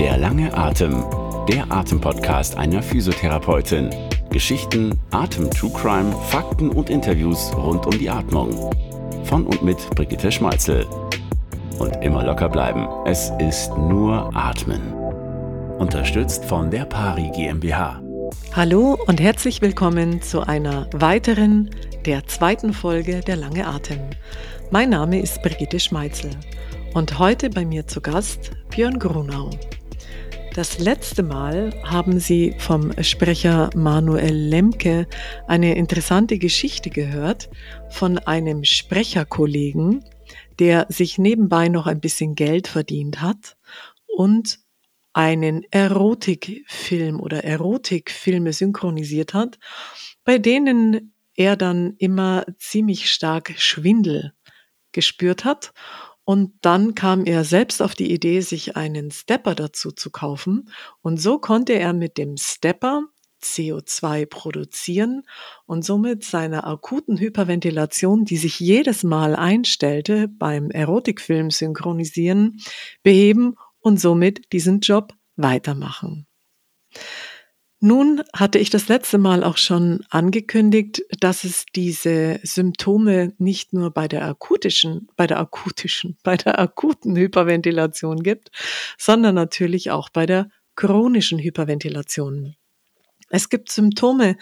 Der lange Atem. Der Atempodcast einer Physiotherapeutin. Geschichten, Atem True Crime, Fakten und Interviews rund um die Atmung. Von und mit Brigitte Schmalzel. Und immer locker bleiben. Es ist nur Atmen. Unterstützt von der Pari GmbH. Hallo und herzlich willkommen zu einer weiteren, der zweiten Folge der Lange Atem. Mein Name ist Brigitte Schmeitzel und heute bei mir zu Gast Björn Grunau. Das letzte Mal haben Sie vom Sprecher Manuel Lemke eine interessante Geschichte gehört von einem Sprecherkollegen, der sich nebenbei noch ein bisschen Geld verdient hat und einen Erotikfilm oder Erotikfilme synchronisiert hat, bei denen er dann immer ziemlich stark Schwindel gespürt hat und dann kam er selbst auf die Idee, sich einen Stepper dazu zu kaufen. Und so konnte er mit dem Stepper CO2 produzieren und somit seine akuten Hyperventilation, die sich jedes Mal einstellte beim Erotikfilm synchronisieren, beheben und somit diesen Job weitermachen. Nun hatte ich das letzte Mal auch schon angekündigt, dass es diese Symptome nicht nur bei der akutischen, bei der akutischen, bei der akuten Hyperventilation gibt, sondern natürlich auch bei der chronischen Hyperventilation. Es gibt Symptome,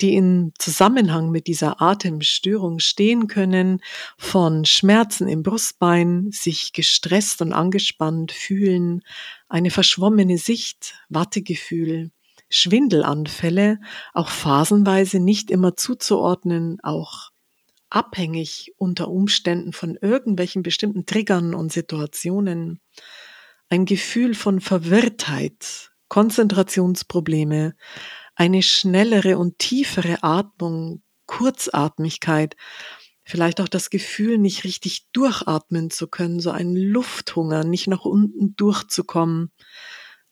die in Zusammenhang mit dieser Atemstörung stehen können, von Schmerzen im Brustbein, sich gestresst und angespannt fühlen, eine verschwommene Sicht, Wattegefühl, Schwindelanfälle auch phasenweise nicht immer zuzuordnen, auch abhängig unter Umständen von irgendwelchen bestimmten Triggern und Situationen, ein Gefühl von Verwirrtheit, Konzentrationsprobleme, eine schnellere und tiefere Atmung, Kurzatmigkeit, vielleicht auch das Gefühl, nicht richtig durchatmen zu können, so ein Lufthunger, nicht nach unten durchzukommen,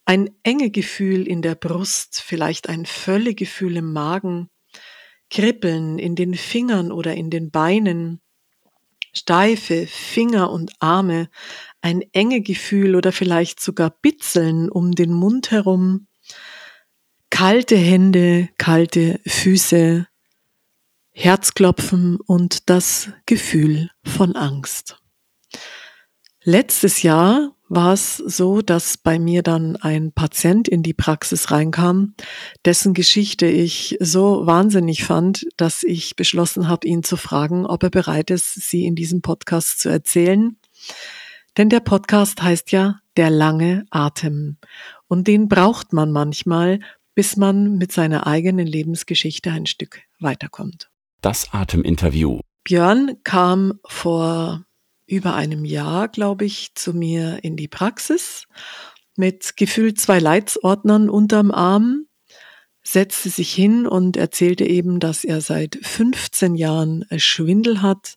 ein enge Gefühl in der Brust, vielleicht ein Völlegefühl im Magen, Kribbeln in den Fingern oder in den Beinen, steife Finger und Arme, ein enge Gefühl oder vielleicht sogar Bitzeln um den Mund herum, kalte Hände, kalte Füße, Herzklopfen und das Gefühl von Angst. Letztes Jahr war es so, dass bei mir dann ein Patient in die Praxis reinkam, dessen Geschichte ich so wahnsinnig fand, dass ich beschlossen habe, ihn zu fragen, ob er bereit ist, sie in diesem Podcast zu erzählen. Denn der Podcast heißt ja Der lange Atem. Und den braucht man manchmal, bis man mit seiner eigenen Lebensgeschichte ein Stück weiterkommt. Das Ateminterview. Björn kam vor über einem Jahr, glaube ich, zu mir in die Praxis mit gefühlt zwei Leitsordnern unterm Arm, setzte sich hin und erzählte eben, dass er seit 15 Jahren Schwindel hat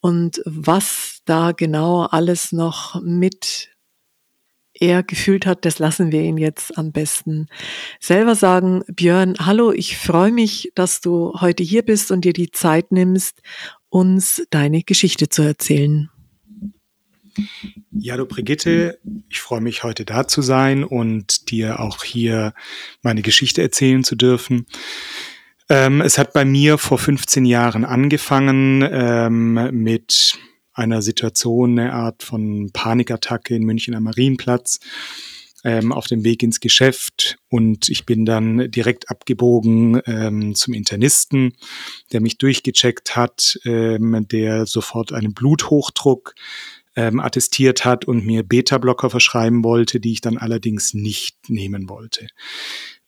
und was da genau alles noch mit er gefühlt hat, das lassen wir ihn jetzt am besten selber sagen. Björn, hallo, ich freue mich, dass du heute hier bist und dir die Zeit nimmst, uns deine Geschichte zu erzählen. Ja, hallo Brigitte, ich freue mich heute da zu sein und dir auch hier meine Geschichte erzählen zu dürfen. Ähm, es hat bei mir vor 15 Jahren angefangen ähm, mit einer Situation, eine Art von Panikattacke in München am Marienplatz ähm, auf dem Weg ins Geschäft und ich bin dann direkt abgebogen ähm, zum Internisten, der mich durchgecheckt hat, ähm, der sofort einen Bluthochdruck ähm, attestiert hat und mir Beta-Blocker verschreiben wollte, die ich dann allerdings nicht nehmen wollte.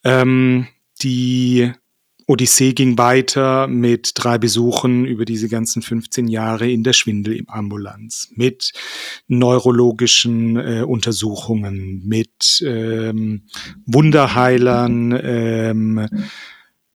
Ähm, die Odyssee ging weiter mit drei Besuchen über diese ganzen 15 Jahre in der Schwindelambulanz, mit neurologischen äh, Untersuchungen, mit ähm, Wunderheilern, ähm,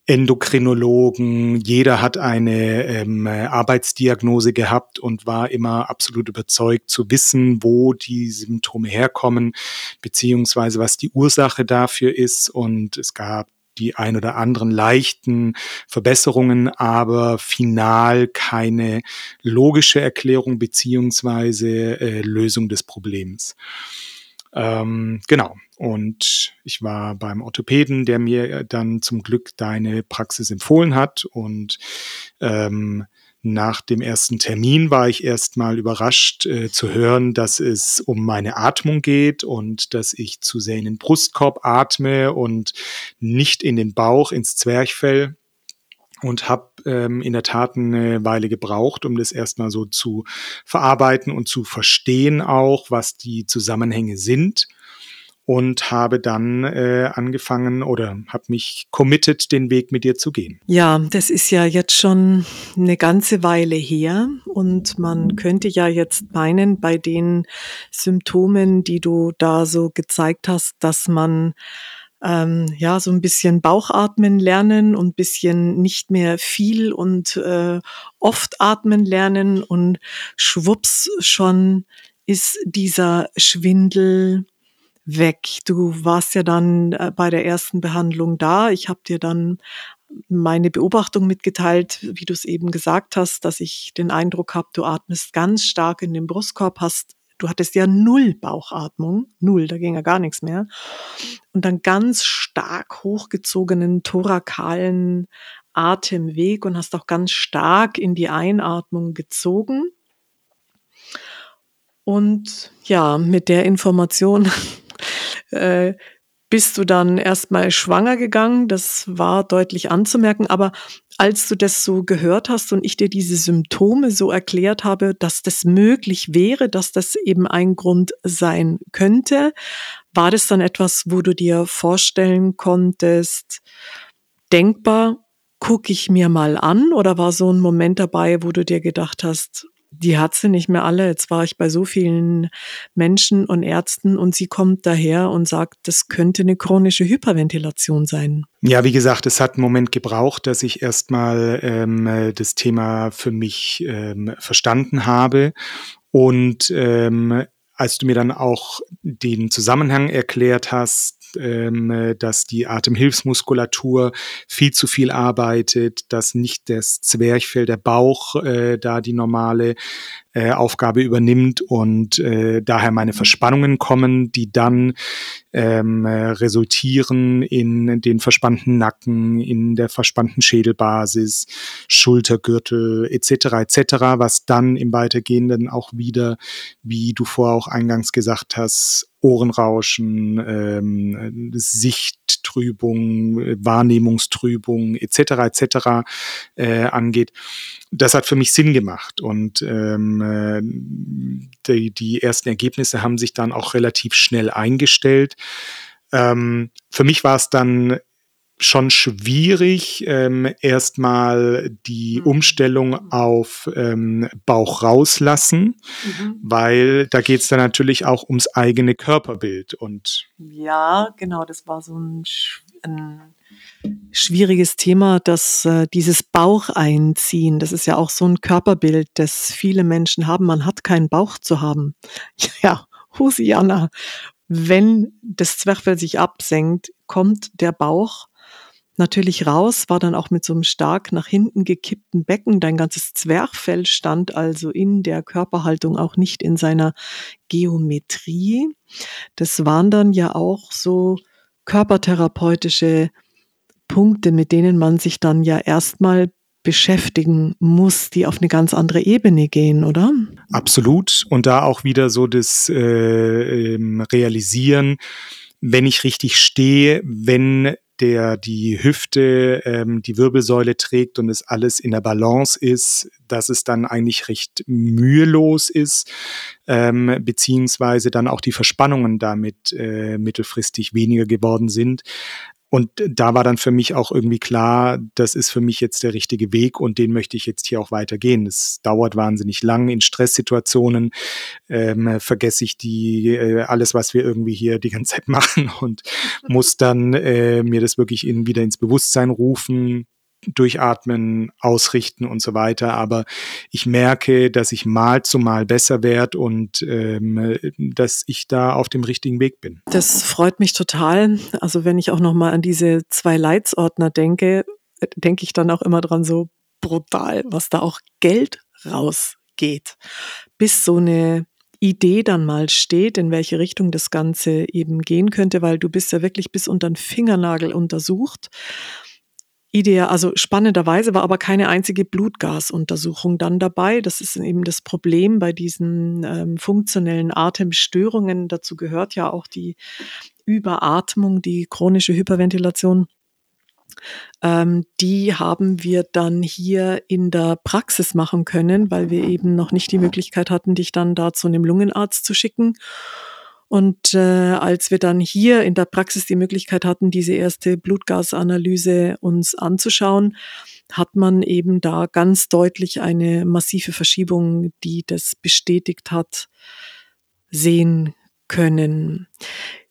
Endokrinologen, jeder hat eine ähm, Arbeitsdiagnose gehabt und war immer absolut überzeugt zu wissen, wo die Symptome herkommen, beziehungsweise was die Ursache dafür ist. Und es gab die ein oder anderen leichten Verbesserungen, aber final keine logische Erklärung beziehungsweise äh, Lösung des Problems. Ähm, genau. Und ich war beim Orthopäden, der mir dann zum Glück deine Praxis empfohlen hat. Und ähm, nach dem ersten Termin war ich erstmal überrascht äh, zu hören, dass es um meine Atmung geht und dass ich zu sehr in den Brustkorb atme und nicht in den Bauch, ins Zwerchfell und habe ähm, in der Tat eine Weile gebraucht, um das erstmal so zu verarbeiten und zu verstehen auch, was die Zusammenhänge sind und habe dann äh, angefangen oder habe mich committed, den Weg mit dir zu gehen. Ja, das ist ja jetzt schon eine ganze Weile her und man könnte ja jetzt meinen, bei den Symptomen, die du da so gezeigt hast, dass man ähm, ja so ein bisschen Bauchatmen lernen und bisschen nicht mehr viel und äh, oft atmen lernen und schwupps schon ist dieser Schwindel weg. Du warst ja dann äh, bei der ersten Behandlung da. Ich habe dir dann meine Beobachtung mitgeteilt, wie du es eben gesagt hast, dass ich den Eindruck habe, du atmest ganz stark in den Brustkorb, hast du hattest ja null Bauchatmung, null, da ging ja gar nichts mehr. Und dann ganz stark hochgezogenen thorakalen Atemweg und hast auch ganz stark in die Einatmung gezogen. Und ja, mit der Information äh, bist du dann erstmal schwanger gegangen. Das war deutlich anzumerken. Aber als du das so gehört hast und ich dir diese Symptome so erklärt habe, dass das möglich wäre, dass das eben ein Grund sein könnte, war das dann etwas, wo du dir vorstellen konntest, denkbar, gucke ich mir mal an? Oder war so ein Moment dabei, wo du dir gedacht hast, die hat sie nicht mehr alle. Jetzt war ich bei so vielen Menschen und Ärzten und sie kommt daher und sagt, das könnte eine chronische Hyperventilation sein. Ja, wie gesagt, es hat einen Moment gebraucht, dass ich erstmal ähm, das Thema für mich ähm, verstanden habe. Und ähm, als du mir dann auch den Zusammenhang erklärt hast, ähm, dass die Atemhilfsmuskulatur viel zu viel arbeitet, dass nicht das Zwerchfell, der Bauch äh, da die normale äh, Aufgabe übernimmt und äh, daher meine Verspannungen kommen, die dann ähm, äh, resultieren in den verspannten Nacken, in der verspannten Schädelbasis, Schultergürtel etc. etc., was dann im Weitergehenden auch wieder, wie du vorher auch eingangs gesagt hast, Ohrenrauschen, ähm, Sichttrübung, Wahrnehmungstrübung etc. etc. Äh, angeht. Das hat für mich Sinn gemacht und ähm, äh, die, die ersten Ergebnisse haben sich dann auch relativ schnell eingestellt. Ähm, für mich war es dann schon schwierig, ähm, erstmal die mhm. Umstellung auf ähm, Bauch rauslassen, mhm. weil da geht es dann natürlich auch ums eigene Körperbild. Und ja, genau, das war so ein, ein schwieriges Thema, dass äh, dieses Bauch einziehen, das ist ja auch so ein Körperbild, das viele Menschen haben. Man hat keinen Bauch zu haben. Ja, Hosianna. Wenn das Zwerchfell sich absenkt, kommt der Bauch natürlich raus, war dann auch mit so einem stark nach hinten gekippten Becken. Dein ganzes Zwerchfell stand also in der Körperhaltung auch nicht in seiner Geometrie. Das waren dann ja auch so körpertherapeutische Punkte, mit denen man sich dann ja erstmal beschäftigen muss, die auf eine ganz andere Ebene gehen, oder? Absolut. Und da auch wieder so das äh, ähm, Realisieren, wenn ich richtig stehe, wenn der die Hüfte, ähm, die Wirbelsäule trägt und es alles in der Balance ist, dass es dann eigentlich recht mühelos ist, ähm, beziehungsweise dann auch die Verspannungen damit äh, mittelfristig weniger geworden sind. Und da war dann für mich auch irgendwie klar, das ist für mich jetzt der richtige Weg und den möchte ich jetzt hier auch weitergehen. Es dauert wahnsinnig lang. In Stresssituationen ähm, vergesse ich die äh, alles, was wir irgendwie hier die ganze Zeit machen und muss dann äh, mir das wirklich in, wieder ins Bewusstsein rufen, durchatmen, ausrichten und so weiter. Aber ich merke, dass ich mal zu mal besser werde und ähm, dass ich da auf dem richtigen Weg bin. Das freut mich total. Also wenn ich auch noch mal an diese zwei Leitsordner denke, denke ich dann auch immer dran so brutal, was da auch Geld rausgeht, bis so eine Idee dann mal steht, in welche Richtung das Ganze eben gehen könnte, weil du bist ja wirklich bis unter den Fingernagel untersucht. Idee, also spannenderweise war aber keine einzige Blutgasuntersuchung dann dabei. Das ist eben das Problem bei diesen ähm, funktionellen Atemstörungen. Dazu gehört ja auch die Überatmung, die chronische Hyperventilation. Ähm, die haben wir dann hier in der Praxis machen können, weil wir eben noch nicht die Möglichkeit hatten, dich dann da zu einem Lungenarzt zu schicken. Und äh, als wir dann hier in der Praxis die Möglichkeit hatten, diese erste Blutgasanalyse uns anzuschauen, hat man eben da ganz deutlich eine massive Verschiebung, die das bestätigt hat, sehen können.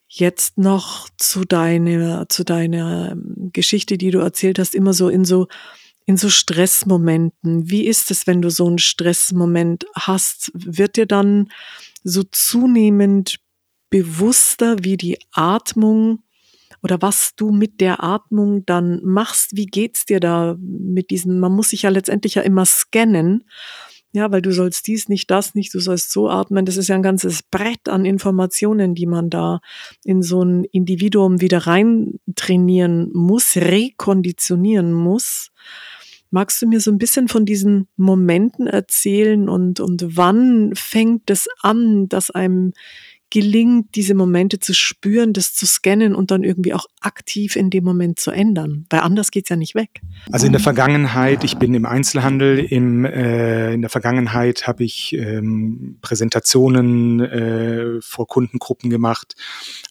Jetzt noch zu deiner, zu deiner ähm, Geschichte, die du erzählt hast, immer so in so, in so Stressmomenten. Wie ist es, wenn du so einen Stressmoment hast? Wird dir dann so zunehmend bewusster, wie die Atmung oder was du mit der Atmung dann machst. Wie geht's dir da mit diesen, man muss sich ja letztendlich ja immer scannen. Ja, weil du sollst dies nicht, das nicht, du sollst so atmen. Das ist ja ein ganzes Brett an Informationen, die man da in so ein Individuum wieder rein trainieren muss, rekonditionieren muss. Magst du mir so ein bisschen von diesen Momenten erzählen und, und wann fängt es an, dass einem gelingt, diese Momente zu spüren, das zu scannen und dann irgendwie auch aktiv in dem Moment zu ändern. Weil anders geht's ja nicht weg. Also in der Vergangenheit, ich bin im Einzelhandel, im, äh, in der Vergangenheit habe ich ähm, Präsentationen äh, vor Kundengruppen gemacht,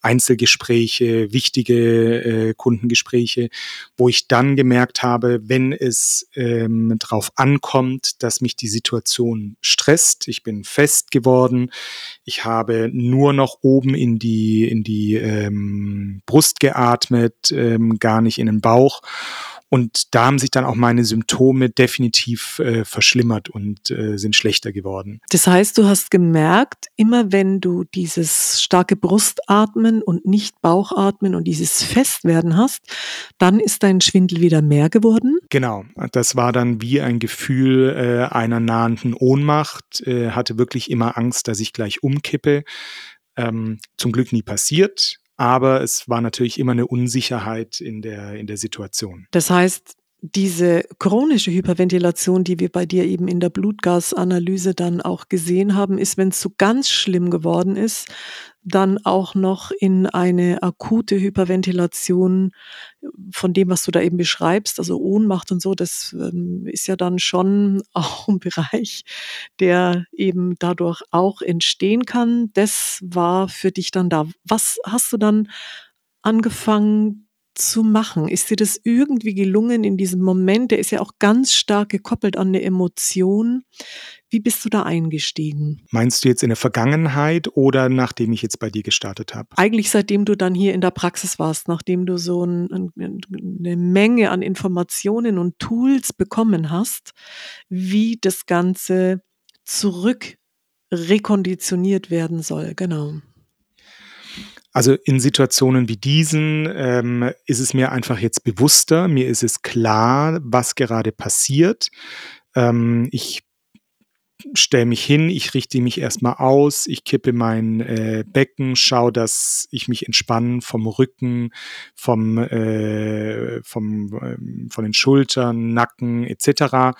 Einzelgespräche, wichtige äh, Kundengespräche, wo ich dann gemerkt habe, wenn es ähm, darauf ankommt, dass mich die Situation stresst, ich bin fest geworden, ich habe nur nur noch oben in die, in die ähm, Brust geatmet, ähm, gar nicht in den Bauch. Und da haben sich dann auch meine Symptome definitiv äh, verschlimmert und äh, sind schlechter geworden. Das heißt, du hast gemerkt, immer wenn du dieses starke Brustatmen und nicht Bauchatmen und dieses Festwerden hast, dann ist dein Schwindel wieder mehr geworden? Genau. Das war dann wie ein Gefühl äh, einer nahenden Ohnmacht. Äh, hatte wirklich immer Angst, dass ich gleich umkippe. Ähm, zum Glück nie passiert, aber es war natürlich immer eine Unsicherheit in der, in der Situation. Das heißt, diese chronische Hyperventilation, die wir bei dir eben in der Blutgasanalyse dann auch gesehen haben, ist, wenn es so ganz schlimm geworden ist, dann auch noch in eine akute Hyperventilation von dem, was du da eben beschreibst, also Ohnmacht und so, das ähm, ist ja dann schon auch ein Bereich, der eben dadurch auch entstehen kann. Das war für dich dann da. Was hast du dann angefangen zu machen? Ist dir das irgendwie gelungen in diesem Moment? Der ist ja auch ganz stark gekoppelt an eine Emotion. Wie bist du da eingestiegen? Meinst du jetzt in der Vergangenheit oder nachdem ich jetzt bei dir gestartet habe? Eigentlich seitdem du dann hier in der Praxis warst, nachdem du so ein, eine Menge an Informationen und Tools bekommen hast, wie das Ganze zurück rekonditioniert werden soll. Genau. Also in Situationen wie diesen ähm, ist es mir einfach jetzt bewusster, mir ist es klar, was gerade passiert. Ähm, ich stelle mich hin, ich richte mich erstmal aus, ich kippe mein äh, Becken, schaue, dass ich mich entspanne vom Rücken, vom, äh, vom, äh, von den Schultern, Nacken etc.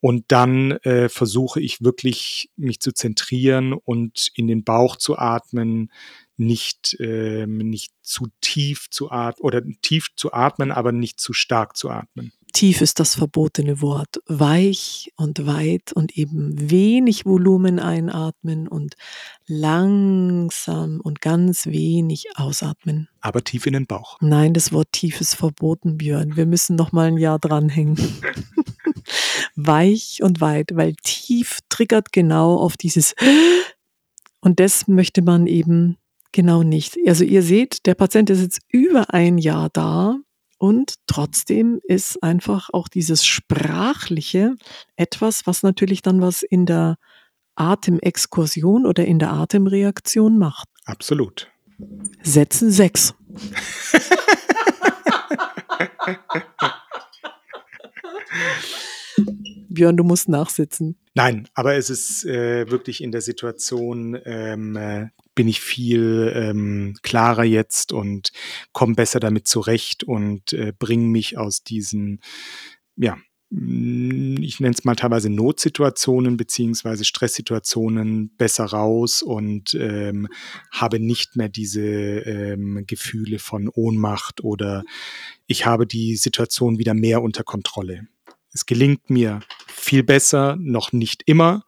Und dann äh, versuche ich wirklich, mich zu zentrieren und in den Bauch zu atmen, nicht, ähm, nicht zu tief zu atmen oder tief zu atmen, aber nicht zu stark zu atmen. Tief ist das verbotene Wort. Weich und weit und eben wenig Volumen einatmen und langsam und ganz wenig ausatmen. Aber tief in den Bauch. Nein, das Wort tief ist verboten, Björn. Wir müssen noch mal ein Jahr dranhängen. Weich und weit, weil tief triggert genau auf dieses und das möchte man eben genau nicht. Also ihr seht, der Patient ist jetzt über ein Jahr da und trotzdem ist einfach auch dieses Sprachliche etwas, was natürlich dann was in der Atemexkursion oder in der Atemreaktion macht. Absolut. Sätzen sechs. Björn, du musst nachsitzen. Nein, aber es ist äh, wirklich in der Situation, ähm, äh, bin ich viel ähm, klarer jetzt und komme besser damit zurecht und äh, bringe mich aus diesen, ja, hm, ich nenne es mal teilweise Notsituationen beziehungsweise Stresssituationen besser raus und ähm, habe nicht mehr diese ähm, Gefühle von Ohnmacht oder ich habe die Situation wieder mehr unter Kontrolle. Es gelingt mir viel besser, noch nicht immer,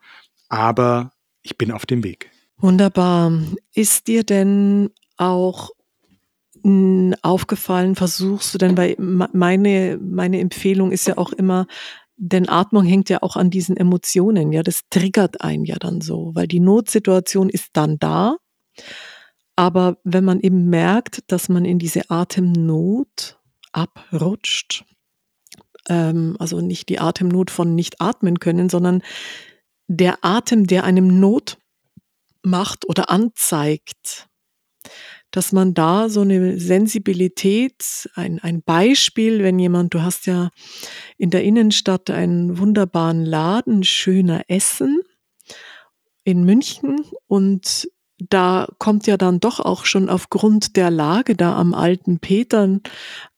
aber ich bin auf dem Weg. Wunderbar. Ist dir denn auch aufgefallen? Versuchst du denn, weil meine, meine Empfehlung ist ja auch immer, denn Atmung hängt ja auch an diesen Emotionen, ja, das triggert einen ja dann so, weil die Notsituation ist dann da. Aber wenn man eben merkt, dass man in diese Atemnot abrutscht, ähm, also nicht die Atemnot von nicht atmen können, sondern der Atem, der einem Not macht oder anzeigt, dass man da so eine Sensibilität, ein, ein Beispiel, wenn jemand, du hast ja in der Innenstadt einen wunderbaren Laden, schöner Essen in München und da kommt ja dann doch auch schon aufgrund der Lage da am alten Petern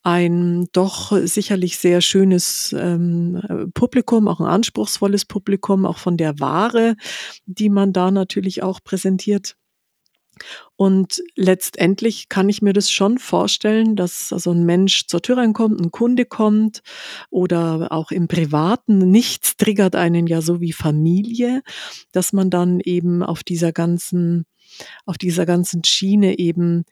ein doch sicherlich sehr schönes ähm, Publikum, auch ein anspruchsvolles Publikum, auch von der Ware, die man da natürlich auch präsentiert. Und letztendlich kann ich mir das schon vorstellen, dass also ein Mensch zur Tür reinkommt, ein Kunde kommt oder auch im Privaten. Nichts triggert einen ja so wie Familie, dass man dann eben auf dieser ganzen, auf dieser ganzen Schiene eben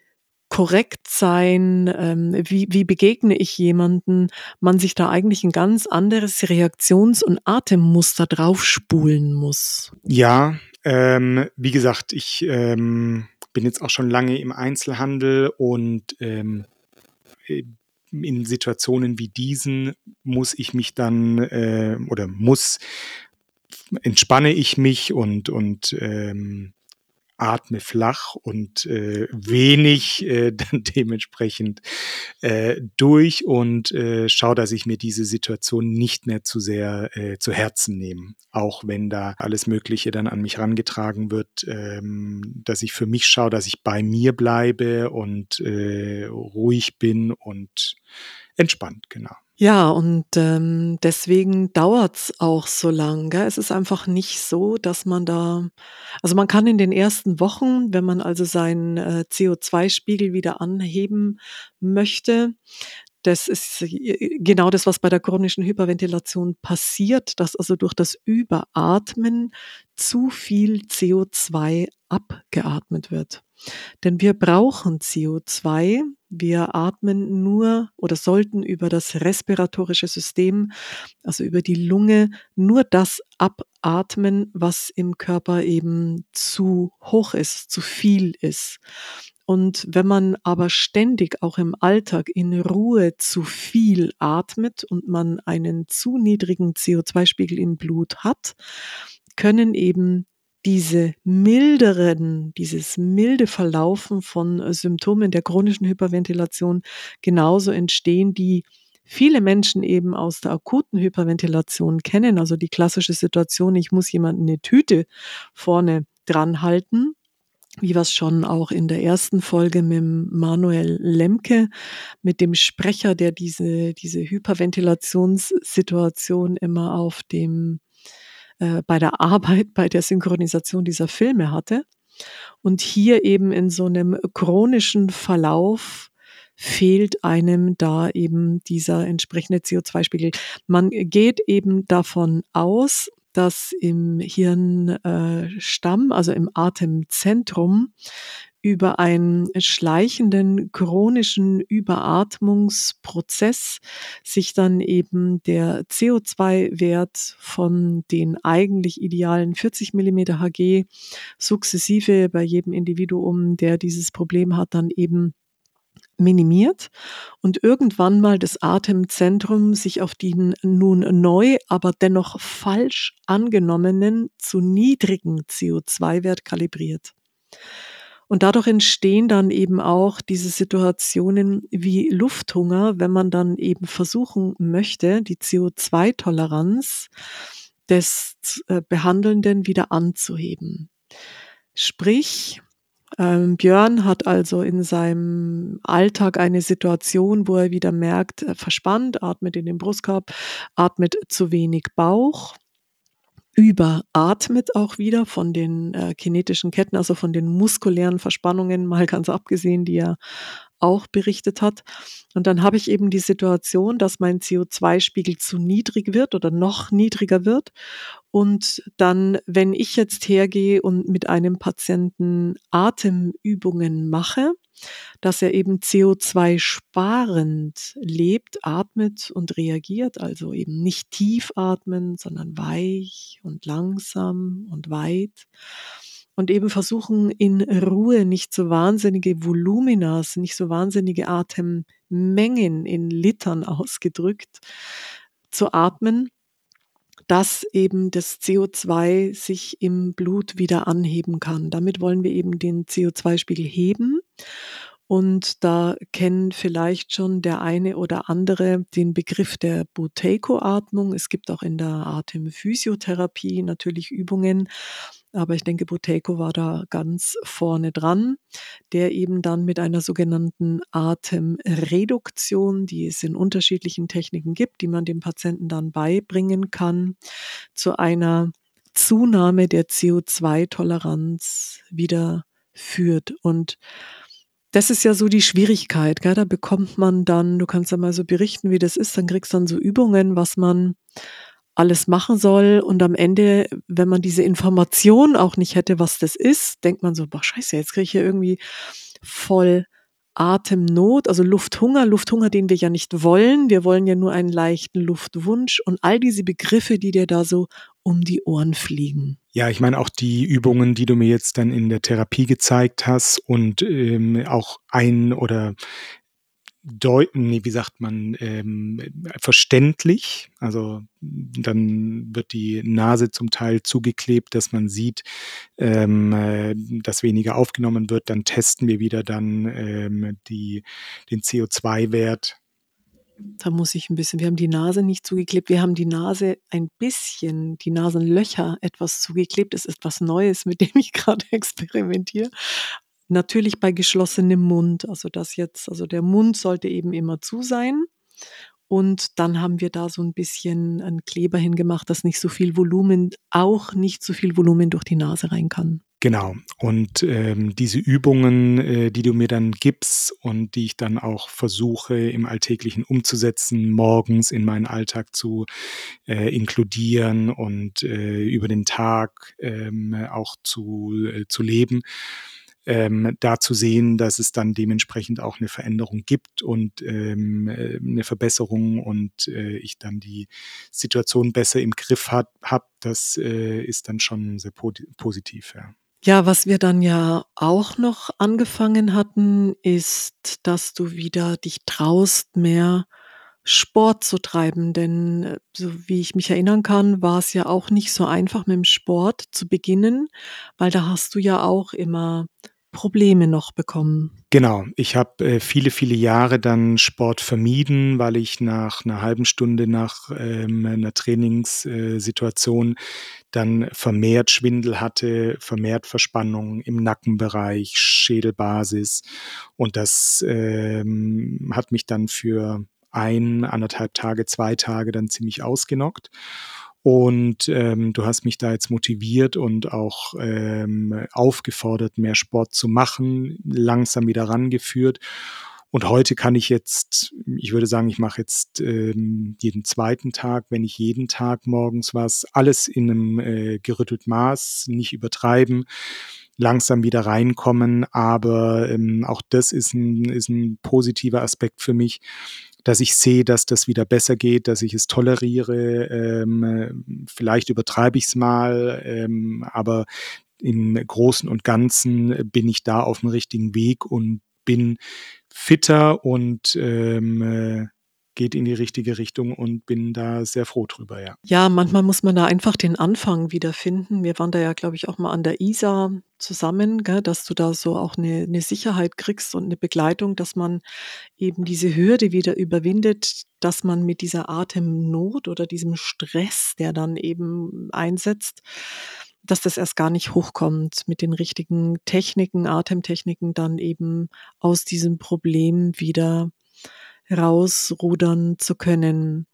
korrekt sein, ähm, wie, wie begegne ich jemanden, man sich da eigentlich ein ganz anderes Reaktions- und Atemmuster draufspulen muss. Ja, ähm, wie gesagt, ich ähm, bin jetzt auch schon lange im Einzelhandel und ähm, äh, in Situationen wie diesen muss ich mich dann äh, oder muss entspanne ich mich und und ähm, atme flach und äh, wenig äh, dann dementsprechend äh, durch und äh, schaue, dass ich mir diese Situation nicht mehr zu sehr äh, zu Herzen nehme. Auch wenn da alles Mögliche dann an mich rangetragen wird, ähm, dass ich für mich schaue, dass ich bei mir bleibe und äh, ruhig bin und entspannt, genau. Ja, und ähm, deswegen dauert's auch so lang. Gell? Es ist einfach nicht so, dass man da, also man kann in den ersten Wochen, wenn man also seinen äh, CO2-Spiegel wieder anheben möchte, das ist genau das, was bei der chronischen Hyperventilation passiert, dass also durch das Überatmen zu viel CO2 abgeatmet wird. Denn wir brauchen CO2. Wir atmen nur oder sollten über das respiratorische System, also über die Lunge, nur das abatmen, was im Körper eben zu hoch ist, zu viel ist. Und wenn man aber ständig auch im Alltag in Ruhe zu viel atmet und man einen zu niedrigen CO2-Spiegel im Blut hat, können eben diese milderen, dieses milde Verlaufen von äh, Symptomen der chronischen Hyperventilation genauso entstehen, die viele Menschen eben aus der akuten Hyperventilation kennen. Also die klassische Situation, ich muss jemanden eine Tüte vorne dran halten wie wir es schon auch in der ersten Folge mit Manuel Lemke, mit dem Sprecher, der diese, diese Hyperventilationssituation immer auf dem äh, bei der Arbeit, bei der Synchronisation dieser Filme hatte. Und hier eben in so einem chronischen Verlauf fehlt einem da eben dieser entsprechende CO2-Spiegel. Man geht eben davon aus, dass im Hirnstamm, also im Atemzentrum, über einen schleichenden chronischen Überatmungsprozess sich dann eben der CO2-Wert von den eigentlich idealen 40 Millimeter Hg sukzessive bei jedem Individuum, der dieses Problem hat, dann eben minimiert und irgendwann mal das Atemzentrum sich auf den nun neu, aber dennoch falsch angenommenen zu niedrigen CO2-Wert kalibriert. Und dadurch entstehen dann eben auch diese Situationen wie Lufthunger, wenn man dann eben versuchen möchte, die CO2-Toleranz des äh, Behandelnden wieder anzuheben. Sprich, ähm, Björn hat also in seinem Alltag eine Situation, wo er wieder merkt, er verspannt, atmet in den Brustkorb, atmet zu wenig Bauch, überatmet auch wieder von den äh, kinetischen Ketten, also von den muskulären Verspannungen, mal ganz abgesehen, die er auch berichtet hat. Und dann habe ich eben die Situation, dass mein CO2-Spiegel zu niedrig wird oder noch niedriger wird. Und dann, wenn ich jetzt hergehe und mit einem Patienten Atemübungen mache, dass er eben CO2 sparend lebt, atmet und reagiert, also eben nicht tief atmen, sondern weich und langsam und weit und eben versuchen in Ruhe nicht so wahnsinnige Voluminas, nicht so wahnsinnige Atemmengen in Litern ausgedrückt zu atmen, dass eben das CO2 sich im Blut wieder anheben kann. Damit wollen wir eben den CO2-Spiegel heben. Und da kennen vielleicht schon der eine oder andere den Begriff der Buteco-Atmung. Es gibt auch in der Atemphysiotherapie natürlich Übungen, aber ich denke, Boteco war da ganz vorne dran, der eben dann mit einer sogenannten Atemreduktion, die es in unterschiedlichen Techniken gibt, die man dem Patienten dann beibringen kann, zu einer Zunahme der CO2-Toleranz wieder führt. Und das ist ja so die Schwierigkeit. Gell? Da bekommt man dann, du kannst ja mal so berichten, wie das ist, dann kriegst du dann so Übungen, was man alles machen soll. Und am Ende, wenn man diese Information auch nicht hätte, was das ist, denkt man so, boah, scheiße, jetzt kriege ich hier irgendwie voll Atemnot, also Lufthunger, Lufthunger, den wir ja nicht wollen. Wir wollen ja nur einen leichten Luftwunsch und all diese Begriffe, die dir da so um die Ohren fliegen. Ja, ich meine auch die Übungen, die du mir jetzt dann in der Therapie gezeigt hast und ähm, auch ein oder deuten, nee, wie sagt man, ähm, verständlich. Also dann wird die Nase zum Teil zugeklebt, dass man sieht, ähm, äh, dass weniger aufgenommen wird. Dann testen wir wieder dann ähm, die, den CO2-Wert. Da muss ich ein bisschen, wir haben die Nase nicht zugeklebt, wir haben die Nase ein bisschen, die Nasenlöcher etwas zugeklebt. Das ist was Neues, mit dem ich gerade experimentiere. Natürlich bei geschlossenem Mund. Also das jetzt, also der Mund sollte eben immer zu sein. Und dann haben wir da so ein bisschen einen Kleber hingemacht, dass nicht so viel Volumen, auch nicht so viel Volumen durch die Nase rein kann. Genau. Und ähm, diese Übungen, äh, die du mir dann gibst und die ich dann auch versuche im Alltäglichen umzusetzen, morgens in meinen Alltag zu äh, inkludieren und äh, über den Tag ähm, auch zu, äh, zu leben ähm, da zu sehen, dass es dann dementsprechend auch eine Veränderung gibt und ähm, äh, eine Verbesserung und äh, ich dann die Situation besser im Griff habe, hab, das äh, ist dann schon sehr po positiv. Ja. Ja, was wir dann ja auch noch angefangen hatten, ist, dass du wieder dich traust, mehr Sport zu treiben. Denn äh, so wie ich mich erinnern kann, war es ja auch nicht so einfach mit dem Sport zu beginnen, weil da hast du ja auch immer Probleme noch bekommen. Genau, ich habe äh, viele, viele Jahre dann Sport vermieden, weil ich nach einer halben Stunde nach ähm, einer Trainingssituation dann vermehrt Schwindel hatte, vermehrt Verspannung im Nackenbereich, Schädelbasis. Und das ähm, hat mich dann für ein, anderthalb Tage, zwei Tage dann ziemlich ausgenockt. Und ähm, du hast mich da jetzt motiviert und auch ähm, aufgefordert, mehr Sport zu machen, langsam wieder rangeführt. Und heute kann ich jetzt, ich würde sagen, ich mache jetzt ähm, jeden zweiten Tag, wenn nicht jeden Tag morgens was, alles in einem äh, gerüttelten Maß, nicht übertreiben, langsam wieder reinkommen. Aber ähm, auch das ist ein, ist ein positiver Aspekt für mich, dass ich sehe, dass das wieder besser geht, dass ich es toleriere. Ähm, vielleicht übertreibe ich es mal, ähm, aber im Großen und Ganzen bin ich da auf dem richtigen Weg und bin fitter und ähm, geht in die richtige Richtung und bin da sehr froh drüber, ja. Ja, manchmal muss man da einfach den Anfang wiederfinden. Wir waren da ja, glaube ich, auch mal an der ISA zusammen, gell, dass du da so auch eine, eine Sicherheit kriegst und eine Begleitung, dass man eben diese Hürde wieder überwindet, dass man mit dieser Atemnot oder diesem Stress, der dann eben einsetzt, dass das erst gar nicht hochkommt, mit den richtigen Techniken, Atemtechniken dann eben aus diesem Problem wieder rausrudern zu können.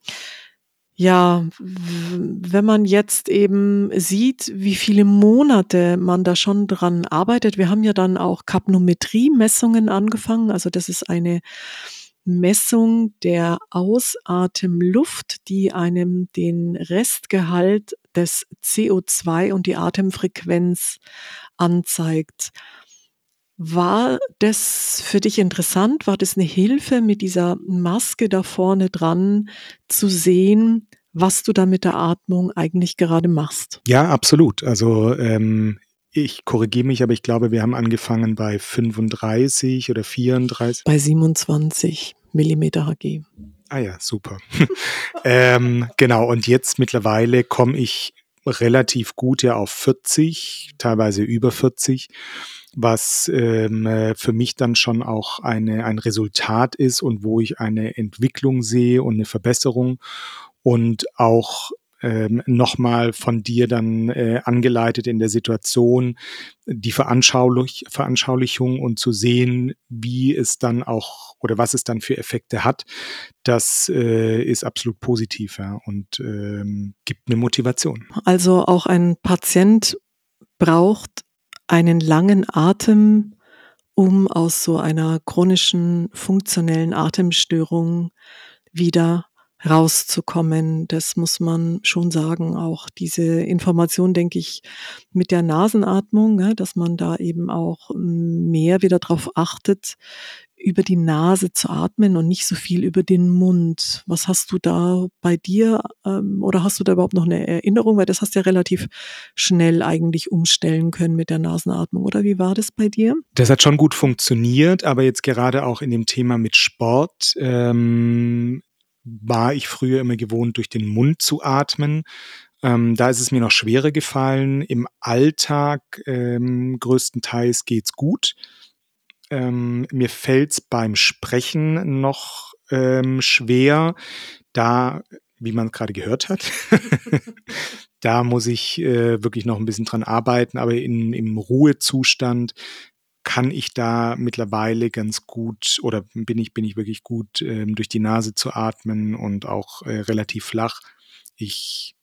Ja, wenn man jetzt eben sieht, wie viele Monate man da schon dran arbeitet, wir haben ja dann auch Kapnometrie-Messungen angefangen, also das ist eine Messung der Ausatemluft, die einem den Restgehalt des CO2 und die Atemfrequenz anzeigt. War das für dich interessant? War das eine Hilfe, mit dieser Maske da vorne dran zu sehen, was du da mit der Atmung eigentlich gerade machst? Ja, absolut. Also ähm, ich korrigiere mich, aber ich glaube, wir haben angefangen bei 35 oder 34. Bei 27 Millimeter Hg. Ah ja, super. ähm, genau, und jetzt mittlerweile komme ich relativ gut ja auf 40, teilweise über 40 was ähm, äh, für mich dann schon auch eine, ein Resultat ist und wo ich eine Entwicklung sehe und eine Verbesserung und auch ähm, nochmal von dir dann äh, angeleitet in der Situation, die Veranschaulich Veranschaulichung und zu sehen, wie es dann auch oder was es dann für Effekte hat, das äh, ist absolut positiv ja, und ähm, gibt eine Motivation. Also auch ein Patient braucht einen langen Atem, um aus so einer chronischen funktionellen Atemstörung wieder rauszukommen. Das muss man schon sagen. Auch diese Information, denke ich, mit der Nasenatmung, dass man da eben auch mehr wieder darauf achtet, über die Nase zu atmen und nicht so viel über den Mund. Was hast du da bei dir ähm, oder hast du da überhaupt noch eine Erinnerung? Weil das hast du ja relativ schnell eigentlich umstellen können mit der Nasenatmung. Oder wie war das bei dir? Das hat schon gut funktioniert, aber jetzt gerade auch in dem Thema mit Sport ähm, war ich früher immer gewohnt, durch den Mund zu atmen. Ähm, da ist es mir noch schwerer gefallen. Im Alltag ähm, größtenteils geht's gut. Ähm, mir fällt's beim Sprechen noch ähm, schwer, da, wie man gerade gehört hat, da muss ich äh, wirklich noch ein bisschen dran arbeiten, aber in, im Ruhezustand kann ich da mittlerweile ganz gut oder bin ich, bin ich wirklich gut ähm, durch die Nase zu atmen und auch äh, relativ flach. Ich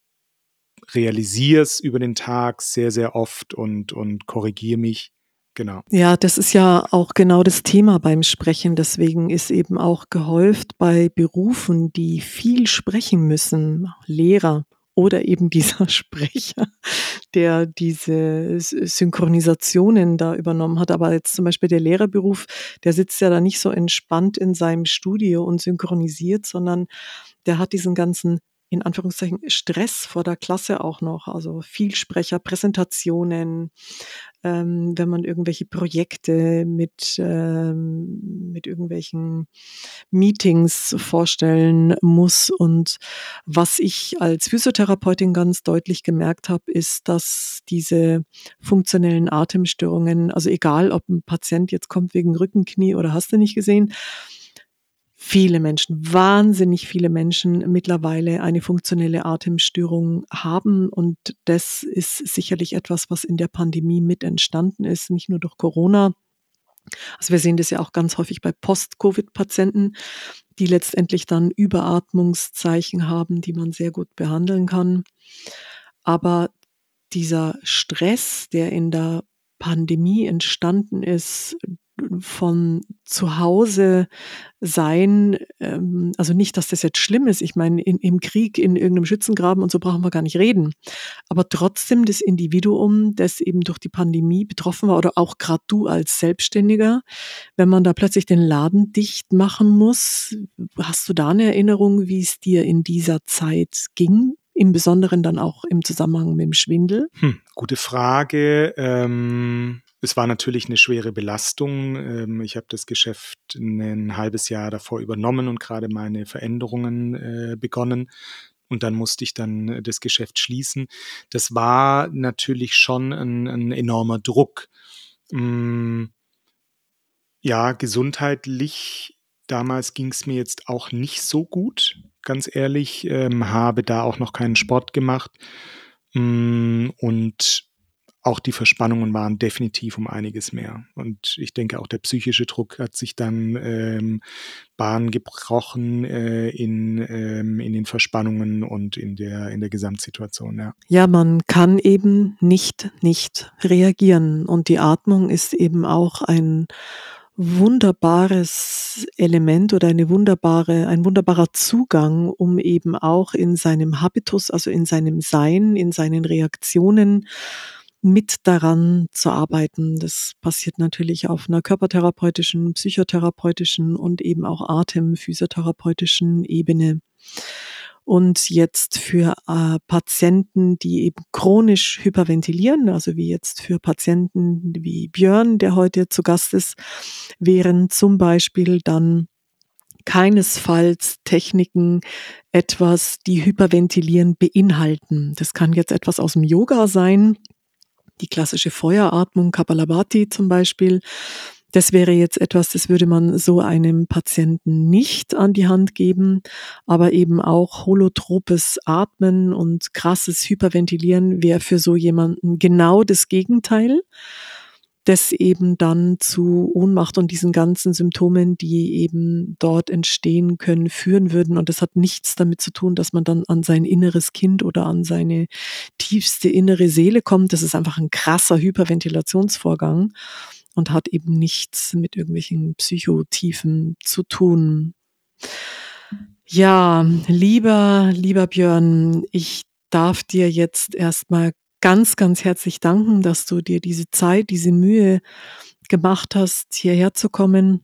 realisiere es über den Tag sehr, sehr oft und, und korrigiere mich. Genau. Ja, das ist ja auch genau das Thema beim Sprechen. Deswegen ist eben auch gehäuft bei Berufen, die viel sprechen müssen, Lehrer oder eben dieser Sprecher, der diese Synchronisationen da übernommen hat. Aber jetzt zum Beispiel der Lehrerberuf, der sitzt ja da nicht so entspannt in seinem Studio und synchronisiert, sondern der hat diesen ganzen in Anführungszeichen Stress vor der Klasse auch noch, also Vielsprecher, Präsentationen, ähm, wenn man irgendwelche Projekte mit, ähm, mit irgendwelchen Meetings vorstellen muss. Und was ich als Physiotherapeutin ganz deutlich gemerkt habe, ist, dass diese funktionellen Atemstörungen, also egal ob ein Patient jetzt kommt wegen Rückenknie oder hast du nicht gesehen, viele Menschen, wahnsinnig viele Menschen mittlerweile eine funktionelle Atemstörung haben. Und das ist sicherlich etwas, was in der Pandemie mit entstanden ist, nicht nur durch Corona. Also wir sehen das ja auch ganz häufig bei Post-Covid-Patienten, die letztendlich dann Überatmungszeichen haben, die man sehr gut behandeln kann. Aber dieser Stress, der in der Pandemie entstanden ist von zu Hause sein, ähm, also nicht, dass das jetzt schlimm ist. Ich meine, in, im Krieg, in irgendeinem Schützengraben und so brauchen wir gar nicht reden. Aber trotzdem das Individuum, das eben durch die Pandemie betroffen war oder auch gerade du als Selbstständiger, wenn man da plötzlich den Laden dicht machen muss, hast du da eine Erinnerung, wie es dir in dieser Zeit ging? Im Besonderen dann auch im Zusammenhang mit dem Schwindel? Hm, gute Frage. Ähm es war natürlich eine schwere Belastung. Ähm, ich habe das Geschäft ein halbes Jahr davor übernommen und gerade meine Veränderungen äh, begonnen. Und dann musste ich dann das Geschäft schließen. Das war natürlich schon ein, ein enormer Druck. Mm, ja, gesundheitlich damals ging es mir jetzt auch nicht so gut, ganz ehrlich. Ähm, habe da auch noch keinen Sport gemacht. Mm, und auch die Verspannungen waren definitiv um einiges mehr. Und ich denke, auch der psychische Druck hat sich dann ähm, Bahn gebrochen äh, in, ähm, in den Verspannungen und in der, in der Gesamtsituation. Ja. ja, man kann eben nicht nicht reagieren. Und die Atmung ist eben auch ein wunderbares Element oder eine wunderbare, ein wunderbarer Zugang, um eben auch in seinem Habitus, also in seinem Sein, in seinen Reaktionen mit daran zu arbeiten. Das passiert natürlich auf einer körpertherapeutischen, psychotherapeutischen und eben auch atemphysiotherapeutischen Ebene. Und jetzt für äh, Patienten, die eben chronisch hyperventilieren, also wie jetzt für Patienten wie Björn, der heute zu Gast ist, wären zum Beispiel dann keinesfalls Techniken etwas, die hyperventilieren beinhalten. Das kann jetzt etwas aus dem Yoga sein, die klassische Feueratmung, Kapalabhati zum Beispiel. Das wäre jetzt etwas, das würde man so einem Patienten nicht an die Hand geben, aber eben auch holotropes Atmen und krasses Hyperventilieren wäre für so jemanden genau das Gegenteil das eben dann zu Ohnmacht und diesen ganzen Symptomen, die eben dort entstehen können, führen würden. Und das hat nichts damit zu tun, dass man dann an sein inneres Kind oder an seine tiefste innere Seele kommt. Das ist einfach ein krasser Hyperventilationsvorgang und hat eben nichts mit irgendwelchen Psychotiefen zu tun. Ja, lieber, lieber Björn, ich darf dir jetzt erstmal ganz, ganz herzlich danken, dass du dir diese Zeit, diese Mühe gemacht hast, hierher zu kommen,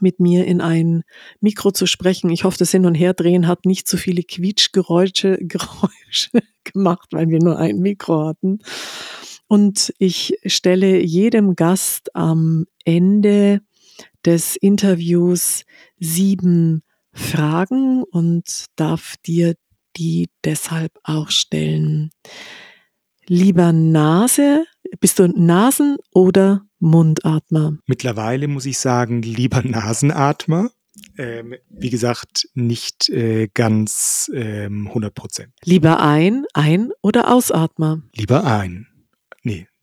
mit mir in ein Mikro zu sprechen. Ich hoffe, das Hin- und Herdrehen hat nicht so viele Quietschgeräusche Geräusche gemacht, weil wir nur ein Mikro hatten. Und ich stelle jedem Gast am Ende des Interviews sieben Fragen und darf dir die deshalb auch stellen. Lieber Nase, bist du Nasen- oder Mundatmer? Mittlerweile muss ich sagen, lieber Nasenatmer. Ähm, wie gesagt, nicht äh, ganz ähm, 100 Prozent. Lieber ein, ein- oder Ausatmer? Lieber ein.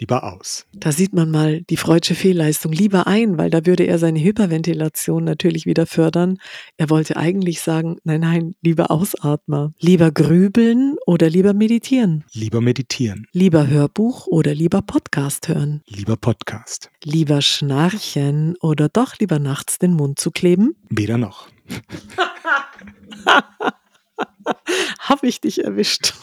Lieber aus. Da sieht man mal die freudsche Fehlleistung. Lieber ein, weil da würde er seine Hyperventilation natürlich wieder fördern. Er wollte eigentlich sagen, nein, nein, lieber Ausatmer. Lieber grübeln oder lieber meditieren? Lieber meditieren. Lieber Hörbuch oder lieber Podcast hören? Lieber Podcast. Lieber schnarchen oder doch lieber nachts den Mund zu kleben? Weder noch. Hab ich dich erwischt.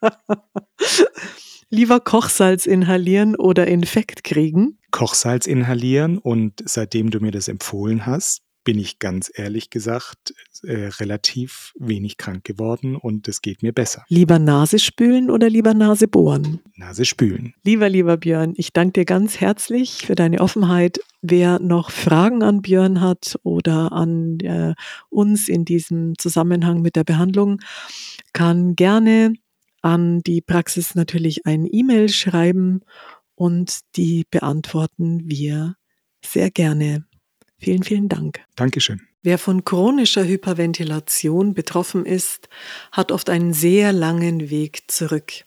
Lieber Kochsalz inhalieren oder Infekt kriegen? Kochsalz inhalieren und seitdem du mir das empfohlen hast, bin ich ganz ehrlich gesagt äh, relativ wenig krank geworden und es geht mir besser. Lieber Nase spülen oder lieber Nase bohren? Nase spülen. Lieber, lieber Björn, ich danke dir ganz herzlich für deine Offenheit. Wer noch Fragen an Björn hat oder an äh, uns in diesem Zusammenhang mit der Behandlung, kann gerne an die Praxis natürlich ein E-Mail schreiben und die beantworten wir sehr gerne. Vielen, vielen Dank. Dankeschön. Wer von chronischer Hyperventilation betroffen ist, hat oft einen sehr langen Weg zurück.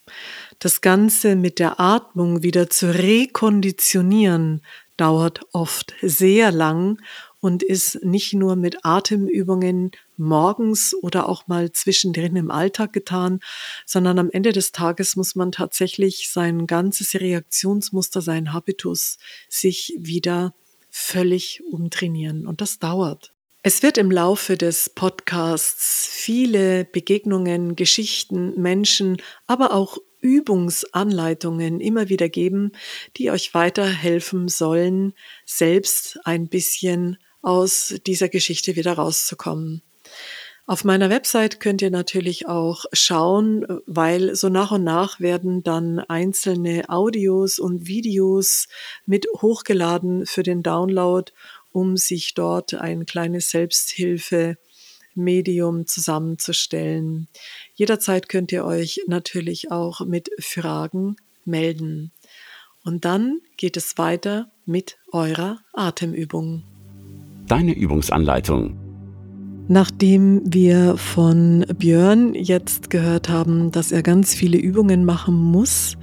Das Ganze mit der Atmung wieder zu rekonditionieren, dauert oft sehr lang und ist nicht nur mit Atemübungen morgens oder auch mal zwischendrin im Alltag getan, sondern am Ende des Tages muss man tatsächlich sein ganzes Reaktionsmuster, sein Habitus sich wieder völlig umtrainieren. Und das dauert. Es wird im Laufe des Podcasts viele Begegnungen, Geschichten, Menschen, aber auch Übungsanleitungen immer wieder geben, die euch weiterhelfen sollen, selbst ein bisschen aus dieser Geschichte wieder rauszukommen. Auf meiner Website könnt ihr natürlich auch schauen, weil so nach und nach werden dann einzelne Audios und Videos mit hochgeladen für den Download, um sich dort ein kleines Selbsthilfe-Medium zusammenzustellen. Jederzeit könnt ihr euch natürlich auch mit Fragen melden. Und dann geht es weiter mit eurer Atemübung. Deine Übungsanleitung. Nachdem wir von Björn jetzt gehört haben, dass er ganz viele Übungen machen muss,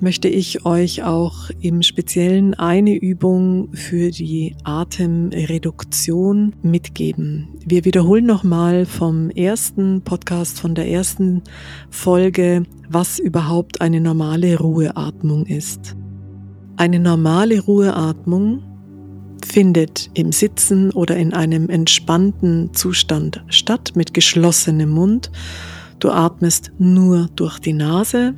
möchte ich euch auch im Speziellen eine Übung für die Atemreduktion mitgeben. Wir wiederholen nochmal vom ersten Podcast, von der ersten Folge, was überhaupt eine normale Ruheatmung ist. Eine normale Ruheatmung findet im Sitzen oder in einem entspannten Zustand statt mit geschlossenem Mund. Du atmest nur durch die Nase.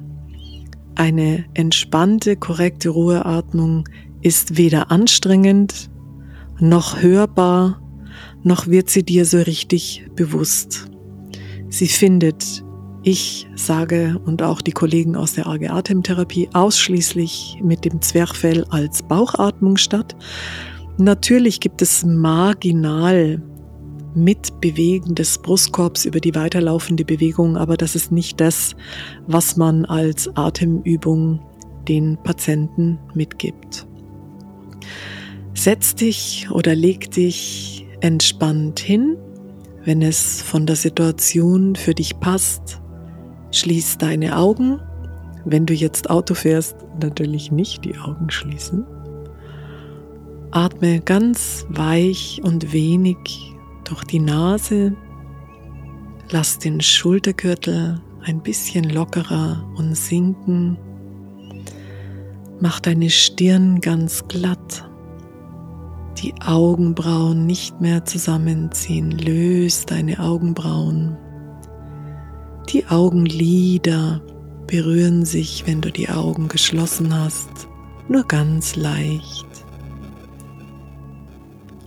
Eine entspannte, korrekte Ruheatmung ist weder anstrengend noch hörbar, noch wird sie dir so richtig bewusst. Sie findet, ich sage und auch die Kollegen aus der AG Atemtherapie, ausschließlich mit dem Zwerchfell als Bauchatmung statt. Natürlich gibt es marginal Mitbewegen des Brustkorbs über die weiterlaufende Bewegung, aber das ist nicht das, was man als Atemübung den Patienten mitgibt. Setz dich oder leg dich entspannt hin, wenn es von der Situation für dich passt. Schließ deine Augen. Wenn du jetzt Auto fährst, natürlich nicht die Augen schließen. Atme ganz weich und wenig durch die Nase. Lass den Schultergürtel ein bisschen lockerer und sinken. Mach deine Stirn ganz glatt. Die Augenbrauen nicht mehr zusammenziehen. Löse deine Augenbrauen. Die Augenlider berühren sich, wenn du die Augen geschlossen hast, nur ganz leicht.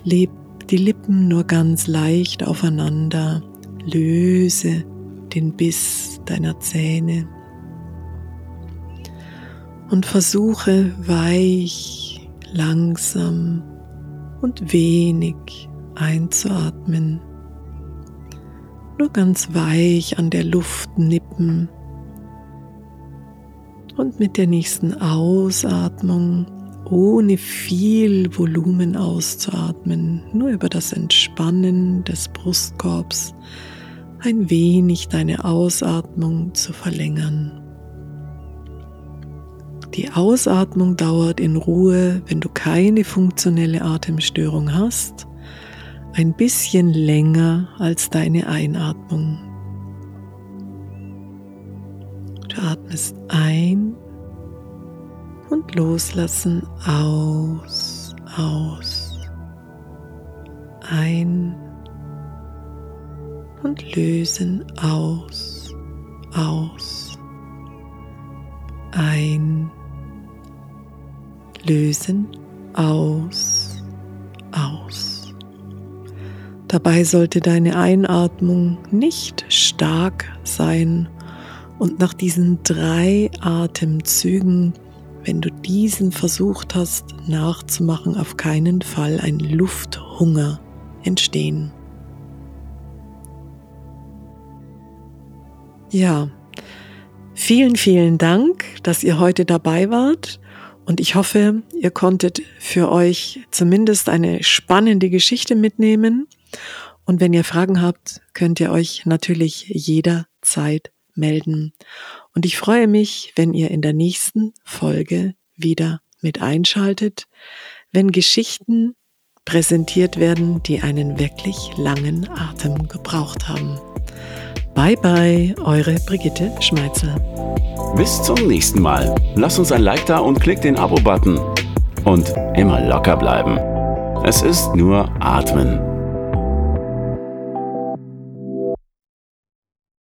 Die Lippen nur ganz leicht aufeinander, löse den Biss deiner Zähne. Und versuche weich, langsam und wenig einzuatmen. Nur ganz weich an der Luft nippen. Und mit der nächsten Ausatmung ohne viel Volumen auszuatmen, nur über das Entspannen des Brustkorbs ein wenig deine Ausatmung zu verlängern. Die Ausatmung dauert in Ruhe, wenn du keine funktionelle Atemstörung hast, ein bisschen länger als deine Einatmung. Du atmest ein und loslassen. Aus, aus, ein und lösen. Aus, aus, ein, lösen. Aus, aus. Dabei sollte deine Einatmung nicht stark sein und nach diesen drei Atemzügen wenn du diesen versucht hast nachzumachen, auf keinen Fall ein Lufthunger entstehen. Ja, vielen, vielen Dank, dass ihr heute dabei wart und ich hoffe, ihr konntet für euch zumindest eine spannende Geschichte mitnehmen. Und wenn ihr Fragen habt, könnt ihr euch natürlich jederzeit melden. Und ich freue mich, wenn ihr in der nächsten Folge wieder mit einschaltet, wenn Geschichten präsentiert werden, die einen wirklich langen Atem gebraucht haben. Bye bye, eure Brigitte Schmeitzel. Bis zum nächsten Mal. Lasst uns ein Like da und klickt den Abo-Button. Und immer locker bleiben. Es ist nur Atmen.